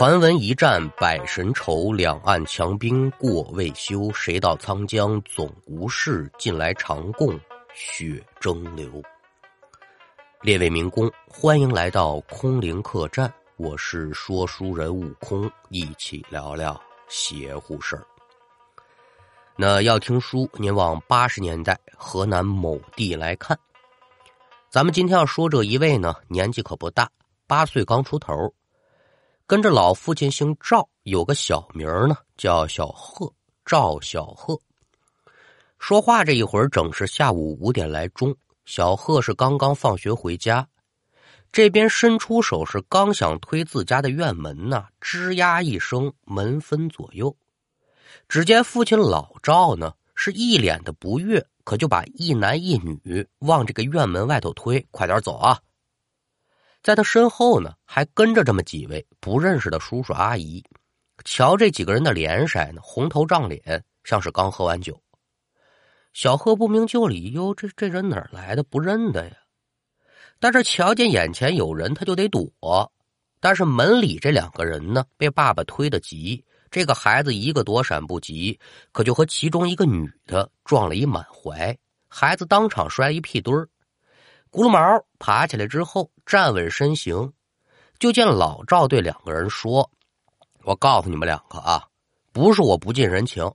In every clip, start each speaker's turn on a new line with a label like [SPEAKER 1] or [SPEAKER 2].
[SPEAKER 1] 传闻一战百神愁，两岸强兵过未休。谁道沧江总无事，近来常共雪争流。列位民工，欢迎来到空灵客栈，我是说书人悟空，一起聊聊邪乎事儿。那要听书，您往八十年代河南某地来看。咱们今天要说这一位呢，年纪可不大，八岁刚出头。跟着老父亲姓赵，有个小名呢，叫小贺，赵小贺。说话这一会儿，正是下午五点来钟。小贺是刚刚放学回家，这边伸出手是刚想推自家的院门呢，吱呀一声，门分左右。只见父亲老赵呢，是一脸的不悦，可就把一男一女往这个院门外头推，快点走啊！在他身后呢，还跟着这么几位不认识的叔叔阿姨。瞧这几个人的脸色呢，红头胀脸，像是刚喝完酒。小贺不明就里，哟，这这人哪来的？不认得呀。但是瞧见眼前有人，他就得躲。但是门里这两个人呢，被爸爸推得急，这个孩子一个躲闪不及，可就和其中一个女的撞了一满怀，孩子当场摔一屁墩儿。咕噜毛爬起来之后，站稳身形，就见老赵对两个人说：“我告诉你们两个啊，不是我不近人情，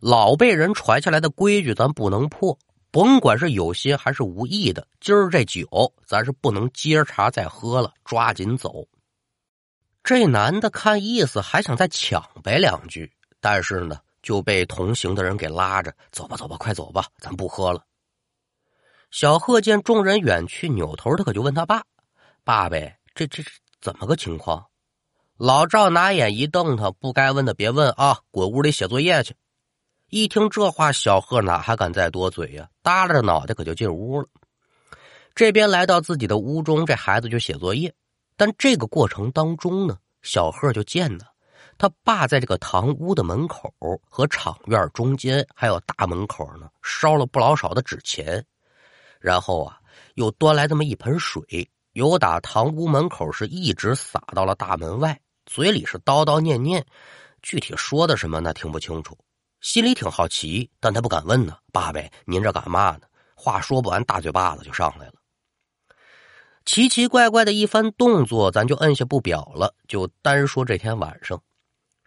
[SPEAKER 1] 老辈人传下来的规矩咱不能破，甭管是有心还是无意的，今儿这酒咱是不能接茬再喝了，抓紧走。”这男的看意思还想再抢呗两句，但是呢就被同行的人给拉着：“走吧，走吧，快走吧，咱不喝了。”小贺见众人远去，扭头他可就问他爸：“爸呗，这这这怎么个情况？”老赵拿眼一瞪他：“不该问的别问啊，滚屋里写作业去。”一听这话，小贺哪还敢再多嘴呀？耷拉着脑袋可就进屋了。这边来到自己的屋中，这孩子就写作业。但这个过程当中呢，小贺就见呢，他爸在这个堂屋的门口和场院中间还有大门口呢，烧了不老少的纸钱。然后啊，又端来这么一盆水，由打堂屋门口是一直撒到了大门外，嘴里是叨叨念念，具体说的什么那听不清楚，心里挺好奇，但他不敢问呢。爸呗，您这干嘛呢？话说不完，大嘴巴子就上来了。奇奇怪怪的一番动作，咱就摁下不表了，就单说这天晚上，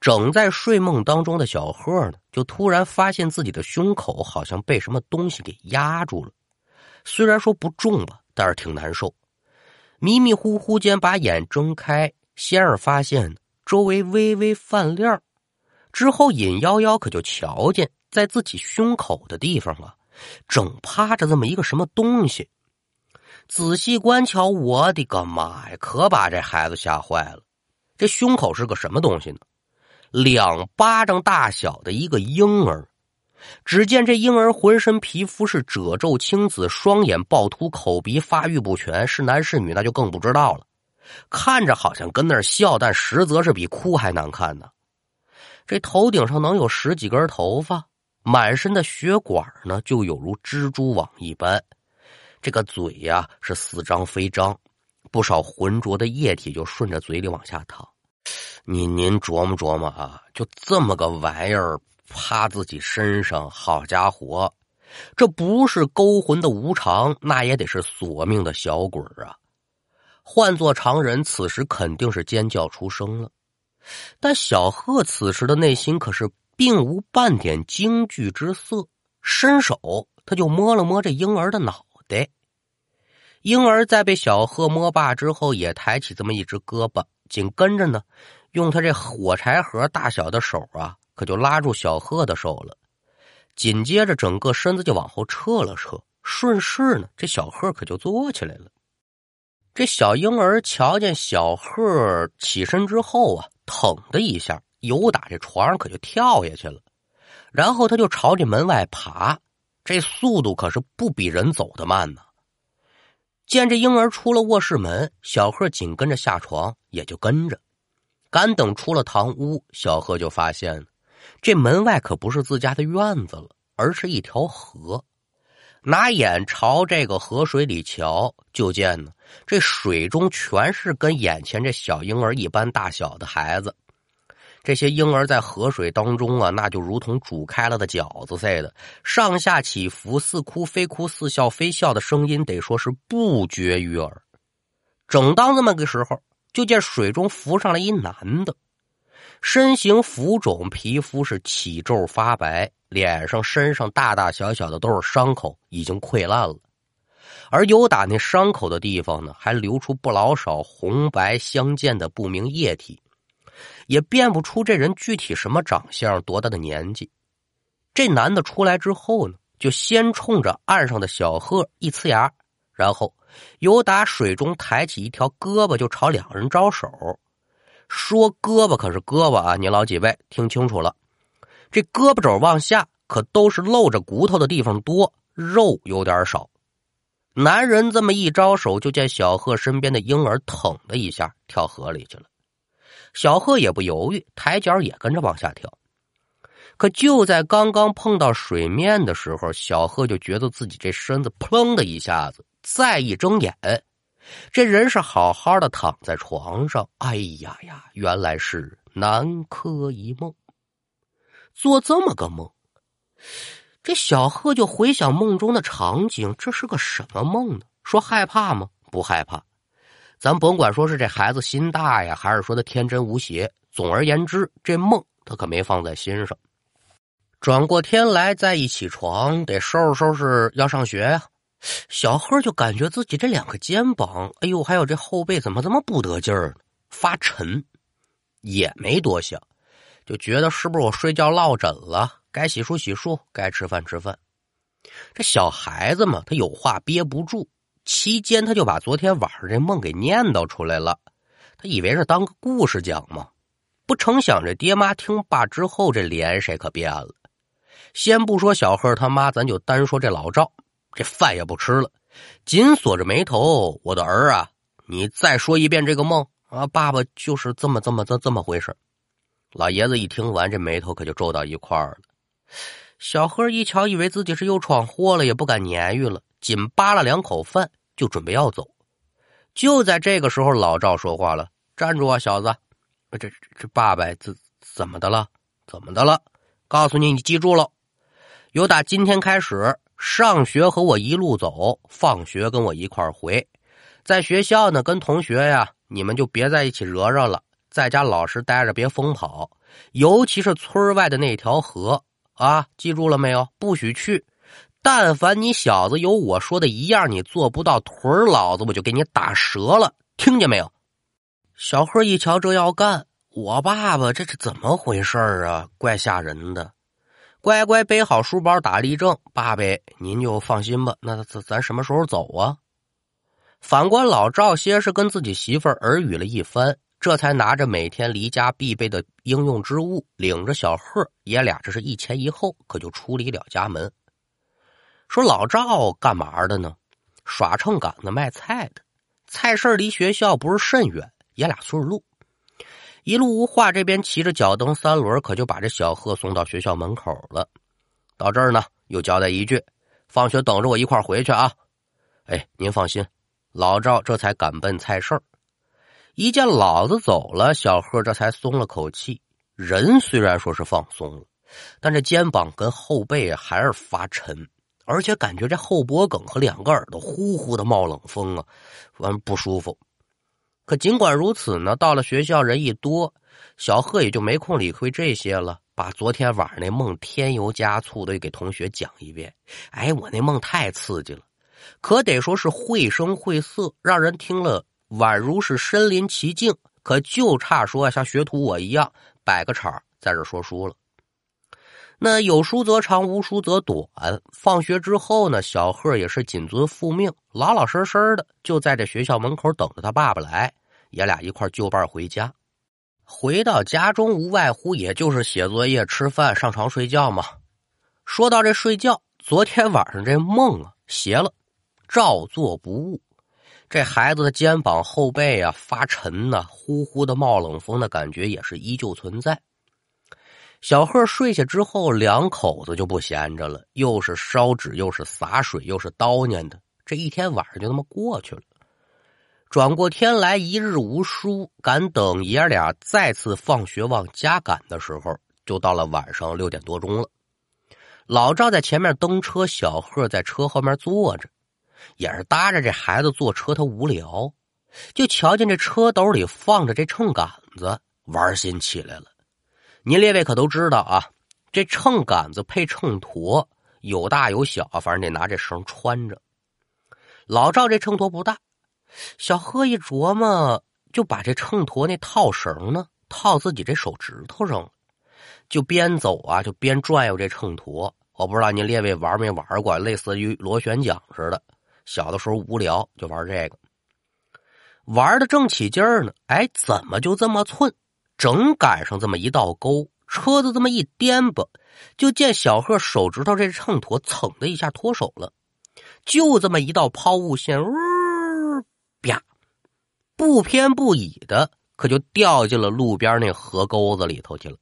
[SPEAKER 1] 整在睡梦当中的小贺呢，就突然发现自己的胸口好像被什么东西给压住了。虽然说不重吧，但是挺难受。迷迷糊糊间把眼睁开，仙儿发现周围微微泛亮，之后隐幺幺可就瞧见在自己胸口的地方啊，正趴着这么一个什么东西。仔细观瞧，我的个妈呀！可把这孩子吓坏了。这胸口是个什么东西呢？两巴掌大小的一个婴儿。只见这婴儿浑身皮肤是褶皱青紫，双眼暴突，口鼻发育不全，是男是女那就更不知道了。看着好像跟那儿笑，但实则是比哭还难看呢。这头顶上能有十几根头发，满身的血管呢就有如蜘蛛网一般。这个嘴呀是似张非张，不少浑浊的液体就顺着嘴里往下淌。您您琢磨琢磨啊，就这么个玩意儿。趴自己身上，好家伙，这不是勾魂的无常，那也得是索命的小鬼啊！换做常人，此时肯定是尖叫出声了。但小贺此时的内心可是并无半点惊惧之色，伸手他就摸了摸这婴儿的脑袋。婴儿在被小贺摸罢之后，也抬起这么一只胳膊，紧跟着呢，用他这火柴盒大小的手啊。可就拉住小贺的手了，紧接着整个身子就往后撤了撤，顺势呢，这小贺可就坐起来了。这小婴儿瞧见小贺起身之后啊，腾的一下，由打这床上可就跳下去了，然后他就朝这门外爬，这速度可是不比人走的慢呢。见这婴儿出了卧室门，小贺紧跟着下床，也就跟着。赶等出了堂屋，小贺就发现。这门外可不是自家的院子了，而是一条河。拿眼朝这个河水里瞧，就见呢，这水中全是跟眼前这小婴儿一般大小的孩子。这些婴儿在河水当中啊，那就如同煮开了的饺子似的，上下起伏，似哭非哭，似笑非笑的声音，得说是不绝于耳。正当那么个时候，就见水中浮上来一男的，身形浮肿，皮肤是起皱发白，脸上、身上大大小小的都是伤口，已经溃烂了。而有打那伤口的地方呢，还流出不老少红白相间的不明液体。也辨不出这人具体什么长相、多大的年纪。这男的出来之后呢，就先冲着岸上的小鹤一呲牙，然后由打水中抬起一条胳膊，就朝两人招手。说胳膊可是胳膊啊，您老几位听清楚了，这胳膊肘往下可都是露着骨头的地方多，肉有点少。男人这么一招手，就见小贺身边的婴儿腾的一下跳河里去了。小贺也不犹豫，抬脚也跟着往下跳。可就在刚刚碰到水面的时候，小贺就觉得自己这身子砰的一下子，再一睁眼，这人是好好的躺在床上。哎呀呀，原来是南柯一梦，做这么个梦。这小贺就回想梦中的场景，这是个什么梦呢？说害怕吗？不害怕。咱甭管说是这孩子心大呀，还是说他天真无邪，总而言之，这梦他可没放在心上。转过天来，再一起床，得收拾收拾要上学呀。小贺就感觉自己这两个肩膀，哎呦，还有这后背怎么这么不得劲儿呢？发沉，也没多想，就觉得是不是我睡觉落枕了？该洗漱洗漱，该吃饭吃饭。这小孩子嘛，他有话憋不住。期间，他就把昨天晚上这梦给念叨出来了。他以为是当个故事讲嘛，不成想这爹妈听罢之后，这脸色可变了。先不说小贺他妈，咱就单说这老赵，这饭也不吃了，紧锁着眉头：“我的儿啊，你再说一遍这个梦啊！爸爸就是这么这么这这么回事。”老爷子一听完，这眉头可就皱到一块儿了。小贺一瞧，以为自己是又闯祸了，也不敢言语了，紧扒了两口饭。就准备要走，就在这个时候，老赵说话了：“站住啊，小子！这这爸爸怎怎么的了？怎么的了？告诉你，你记住了，由打今天开始，上学和我一路走，放学跟我一块回。在学校呢，跟同学呀，你们就别在一起惹惹了，在家老实待着，别疯跑，尤其是村外的那条河啊，记住了没有？不许去。”但凡你小子有我说的一样，你做不到，腿老子我就给你打折了，听见没有？小贺一瞧这要干，我爸爸这是怎么回事啊？怪吓人的！乖乖背好书包，打立正，爸爸您就放心吧。那咱咱什么时候走啊？反观老赵，先是跟自己媳妇儿耳语了一番，这才拿着每天离家必备的应用之物，领着小贺爷俩这是一前一后，可就出离了家门。说老赵干嘛的呢？耍秤杆子卖菜的。菜市离学校不是甚远，爷俩顺路。一路无话，这边骑着脚蹬三轮，可就把这小贺送到学校门口了。到这儿呢，又交代一句：放学等着我一块回去啊！哎，您放心，老赵这才赶奔菜市。一见老子走了，小贺这才松了口气。人虽然说是放松了，但这肩膀跟后背还是发沉。而且感觉这后脖梗和两个耳朵呼呼的冒冷风啊，完不舒服。可尽管如此呢，到了学校人一多，小贺也就没空理会这些了，把昨天晚上那梦添油加醋的给同学讲一遍。哎，我那梦太刺激了，可得说是绘声绘色，让人听了宛如是身临其境。可就差说像学徒我一样摆个场在这说书了。那有书则长，无书则短。放学之后呢，小贺也是谨遵父命，老老实实的就在这学校门口等着他爸爸来，爷俩一块就伴回家。回到家中，无外乎也就是写作业、吃饭、上床睡觉嘛。说到这睡觉，昨天晚上这梦啊，邪了，照做不误。这孩子的肩膀、后背啊发沉呢，呼呼的冒冷风的感觉也是依旧存在。小贺睡下之后，两口子就不闲着了，又是烧纸，又是洒水，又是叨念的。这一天晚上就那么过去了。转过天来，一日无书，赶等爷俩再次放学往家赶的时候，就到了晚上六点多钟了。老赵在前面蹬车，小贺在车后面坐着，也是搭着这孩子坐车，他无聊，就瞧见这车斗里放着这秤杆子，玩心起来了。您列位可都知道啊，这秤杆子配秤砣，有大有小，反正得拿这绳穿着。老赵这秤砣不大，小贺一琢磨，就把这秤砣那套绳呢套自己这手指头上了，就边走啊就边转悠这秤砣。我不知道您列位玩没玩过，类似于螺旋桨似的。小的时候无聊就玩这个，玩的正起劲儿呢，哎，怎么就这么寸？正赶上这么一道沟，车子这么一颠簸，就见小贺手指头这秤砣蹭的一下脱手了，就这么一道抛物线，呜啪，不偏不倚的，可就掉进了路边那河沟子里头去了。